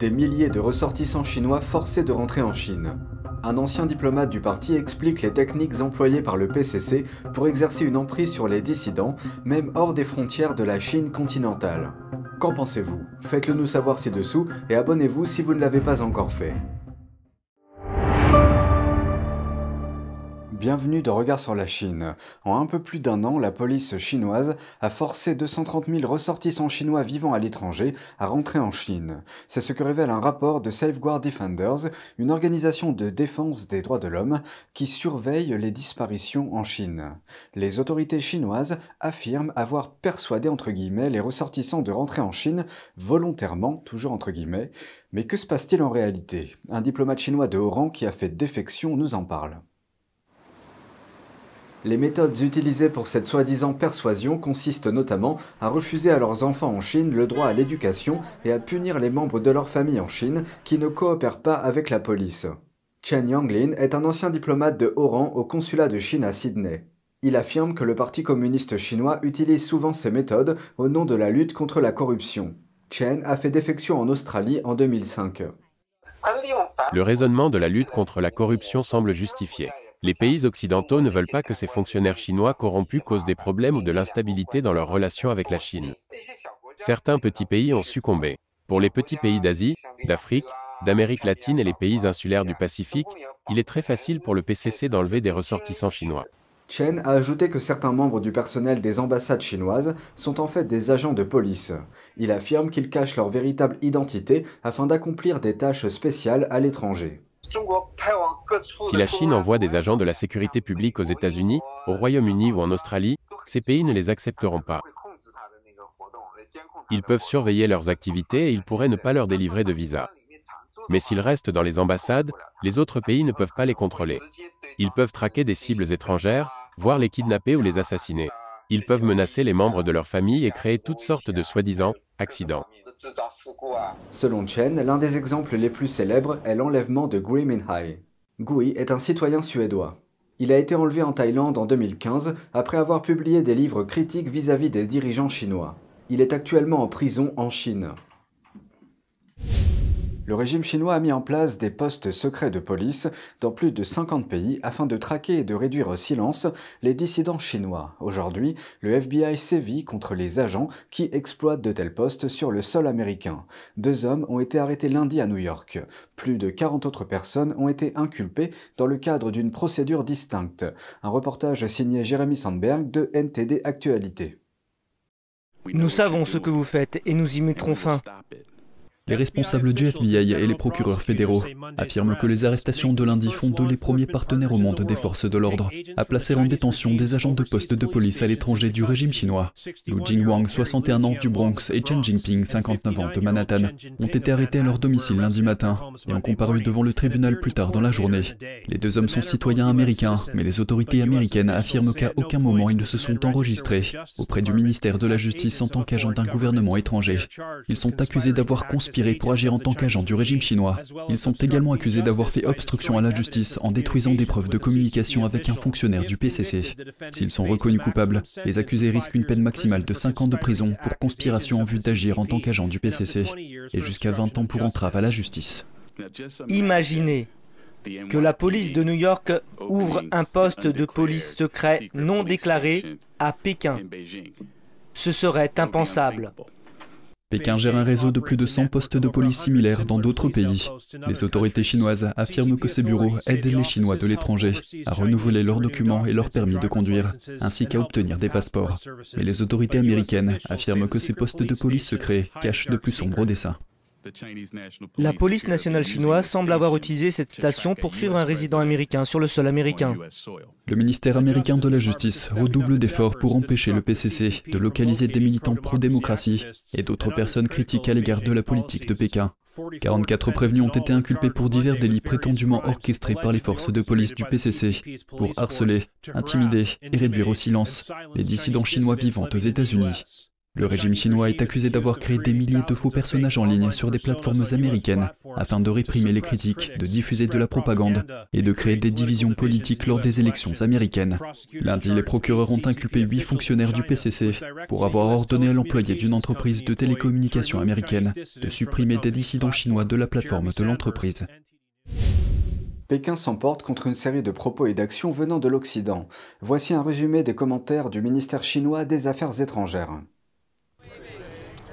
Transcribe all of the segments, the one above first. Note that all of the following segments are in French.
Des milliers de ressortissants chinois forcés de rentrer en Chine. Un ancien diplomate du parti explique les techniques employées par le PCC pour exercer une emprise sur les dissidents, même hors des frontières de la Chine continentale. Qu'en pensez-vous? Faites-le nous savoir ci-dessous et abonnez-vous si vous ne l'avez pas encore fait. Bienvenue dans Regard sur la Chine. En un peu plus d'un an, la police chinoise a forcé 230 000 ressortissants chinois vivant à l'étranger à rentrer en Chine. C'est ce que révèle un rapport de Safeguard Defenders, une organisation de défense des droits de l'homme qui surveille les disparitions en Chine. Les autorités chinoises affirment avoir persuadé entre guillemets les ressortissants de rentrer en Chine volontairement, toujours entre guillemets. Mais que se passe-t-il en réalité? Un diplomate chinois de haut rang qui a fait défection nous en parle. Les méthodes utilisées pour cette soi-disant persuasion consistent notamment à refuser à leurs enfants en Chine le droit à l'éducation et à punir les membres de leur famille en Chine qui ne coopèrent pas avec la police. Chen Yanglin est un ancien diplomate de haut rang au consulat de Chine à Sydney. Il affirme que le Parti communiste chinois utilise souvent ces méthodes au nom de la lutte contre la corruption. Chen a fait défection en Australie en 2005. Le raisonnement de la lutte contre la corruption semble justifié. Les pays occidentaux ne veulent pas que ces fonctionnaires chinois corrompus causent des problèmes ou de l'instabilité dans leurs relations avec la Chine. Certains petits pays ont succombé. Pour les petits pays d'Asie, d'Afrique, d'Amérique latine et les pays insulaires du Pacifique, il est très facile pour le PCC d'enlever des ressortissants chinois. Chen a ajouté que certains membres du personnel des ambassades chinoises sont en fait des agents de police. Il affirme qu'ils cachent leur véritable identité afin d'accomplir des tâches spéciales à l'étranger. Si la Chine envoie des agents de la sécurité publique aux États-Unis, au Royaume-Uni ou en Australie, ces pays ne les accepteront pas. Ils peuvent surveiller leurs activités et ils pourraient ne pas leur délivrer de visa. Mais s'ils restent dans les ambassades, les autres pays ne peuvent pas les contrôler. Ils peuvent traquer des cibles étrangères, voire les kidnapper ou les assassiner. Ils peuvent menacer les membres de leur famille et créer toutes sortes de soi-disant accidents. Selon Chen, l'un des exemples les plus célèbres est l'enlèvement de Gui Minhai. Gui est un citoyen suédois. Il a été enlevé en Thaïlande en 2015 après avoir publié des livres critiques vis-à-vis -vis des dirigeants chinois. Il est actuellement en prison en Chine. Le régime chinois a mis en place des postes secrets de police dans plus de 50 pays afin de traquer et de réduire au silence les dissidents chinois. Aujourd'hui, le FBI sévit contre les agents qui exploitent de tels postes sur le sol américain. Deux hommes ont été arrêtés lundi à New York. Plus de 40 autres personnes ont été inculpées dans le cadre d'une procédure distincte. Un reportage signé Jérémy Sandberg de NTD Actualité. Nous savons ce que vous faites et nous y mettrons fin. Les responsables du FBI et les procureurs fédéraux affirment que les arrestations de lundi font de les premiers partenaires au monde des forces de l'ordre à placer en détention des agents de poste de police à l'étranger du régime chinois. Lu Jingwang, 61 ans du Bronx, et Chen Jinping, 59 ans de Manhattan, ont été arrêtés à leur domicile lundi matin et ont comparu devant le tribunal plus tard dans la journée. Les deux hommes sont citoyens américains, mais les autorités américaines affirment qu'à aucun moment ils ne se sont enregistrés auprès du ministère de la Justice en tant qu'agents d'un gouvernement étranger. Ils sont accusés d'avoir conspiré pour agir en tant qu'agent du régime chinois. Ils sont également accusés d'avoir fait obstruction à la justice en détruisant des preuves de communication avec un fonctionnaire du PCC. S'ils sont reconnus coupables, les accusés risquent une peine maximale de 5 ans de prison pour conspiration en vue d'agir en tant qu'agent du PCC et jusqu'à 20 ans pour entrave à la justice. Imaginez que la police de New York ouvre un poste de police secret non déclaré à Pékin. Ce serait impensable. Pékin gère un réseau de plus de 100 postes de police similaires dans d'autres pays. Les autorités chinoises affirment que ces bureaux aident les Chinois de l'étranger à renouveler leurs documents et leurs permis de conduire, ainsi qu'à obtenir des passeports. Mais les autorités américaines affirment que ces postes de police secrets cachent de plus sombres dessins. La police nationale chinoise semble avoir utilisé cette station pour suivre un résident américain sur le sol américain. Le ministère américain de la Justice redouble d'efforts pour empêcher le PCC de localiser des militants pro-démocratie et d'autres personnes critiques à l'égard de la politique de Pékin. 44 prévenus ont été inculpés pour divers délits prétendument orchestrés par les forces de police du PCC pour harceler, intimider et réduire au silence les dissidents chinois vivant aux États-Unis. Le régime chinois est accusé d'avoir créé des milliers de faux personnages en ligne sur des plateformes américaines afin de réprimer les critiques, de diffuser de la propagande et de créer des divisions politiques lors des élections américaines. Lundi, les procureurs ont inculpé huit fonctionnaires du PCC pour avoir ordonné à l'employé d'une entreprise de télécommunications américaine de supprimer des dissidents chinois de la plateforme de l'entreprise. Pékin s'emporte contre une série de propos et d'actions venant de l'Occident. Voici un résumé des commentaires du ministère chinois des Affaires étrangères.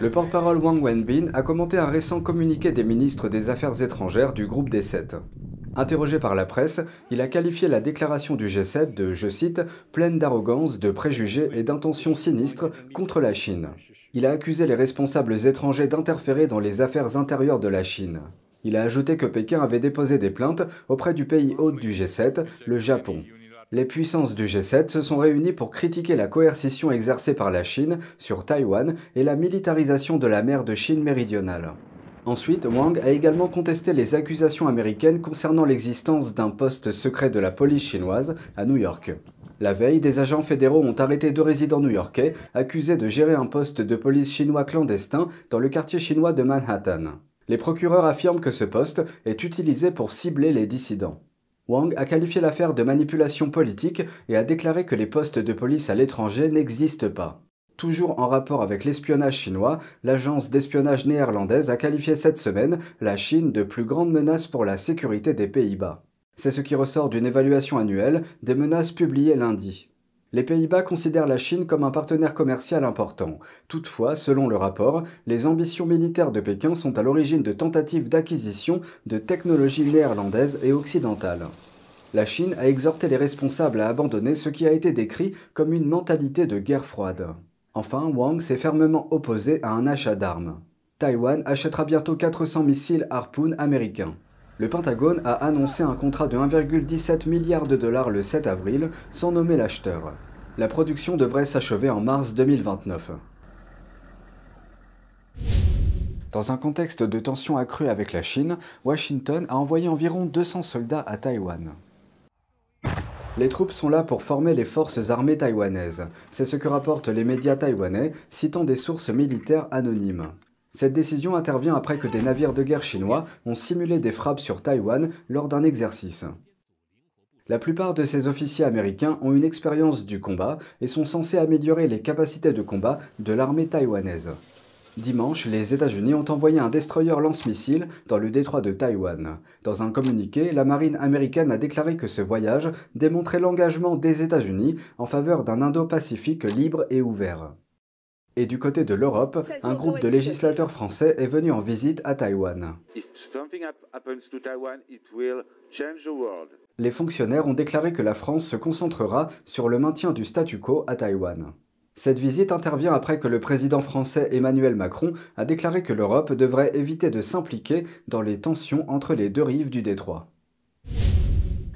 Le porte-parole Wang Wenbin a commenté un récent communiqué des ministres des Affaires étrangères du groupe des Sept. Interrogé par la presse, il a qualifié la déclaration du G7 de, je cite, pleine d'arrogance, de préjugés et d'intentions sinistres contre la Chine. Il a accusé les responsables étrangers d'interférer dans les affaires intérieures de la Chine. Il a ajouté que Pékin avait déposé des plaintes auprès du pays hôte du G7, le Japon. Les puissances du G7 se sont réunies pour critiquer la coercition exercée par la Chine sur Taïwan et la militarisation de la mer de Chine méridionale. Ensuite, Wang a également contesté les accusations américaines concernant l'existence d'un poste secret de la police chinoise à New York. La veille, des agents fédéraux ont arrêté deux résidents new-yorkais accusés de gérer un poste de police chinois clandestin dans le quartier chinois de Manhattan. Les procureurs affirment que ce poste est utilisé pour cibler les dissidents. Wang a qualifié l'affaire de manipulation politique et a déclaré que les postes de police à l'étranger n'existent pas. Toujours en rapport avec l'espionnage chinois, l'agence d'espionnage néerlandaise a qualifié cette semaine la Chine de plus grande menace pour la sécurité des Pays-Bas. C'est ce qui ressort d'une évaluation annuelle des menaces publiées lundi. Les Pays-Bas considèrent la Chine comme un partenaire commercial important. Toutefois, selon le rapport, les ambitions militaires de Pékin sont à l'origine de tentatives d'acquisition de technologies néerlandaises et occidentales. La Chine a exhorté les responsables à abandonner ce qui a été décrit comme une mentalité de guerre froide. Enfin, Wang s'est fermement opposé à un achat d'armes. Taïwan achètera bientôt 400 missiles Harpoon américains. Le Pentagone a annoncé un contrat de 1,17 milliard de dollars le 7 avril, sans nommer l'acheteur. La production devrait s'achever en mars 2029. Dans un contexte de tension accrue avec la Chine, Washington a envoyé environ 200 soldats à Taïwan. Les troupes sont là pour former les forces armées taïwanaises. C'est ce que rapportent les médias taïwanais, citant des sources militaires anonymes. Cette décision intervient après que des navires de guerre chinois ont simulé des frappes sur Taïwan lors d'un exercice. La plupart de ces officiers américains ont une expérience du combat et sont censés améliorer les capacités de combat de l'armée taïwanaise. Dimanche, les États-Unis ont envoyé un destroyer lance-missile dans le détroit de Taïwan. Dans un communiqué, la marine américaine a déclaré que ce voyage démontrait l'engagement des États-Unis en faveur d'un Indo-Pacifique libre et ouvert. Et du côté de l'Europe, un groupe de législateurs français est venu en visite à Taïwan. Les fonctionnaires ont déclaré que la France se concentrera sur le maintien du statu quo à Taïwan. Cette visite intervient après que le président français Emmanuel Macron a déclaré que l'Europe devrait éviter de s'impliquer dans les tensions entre les deux rives du détroit.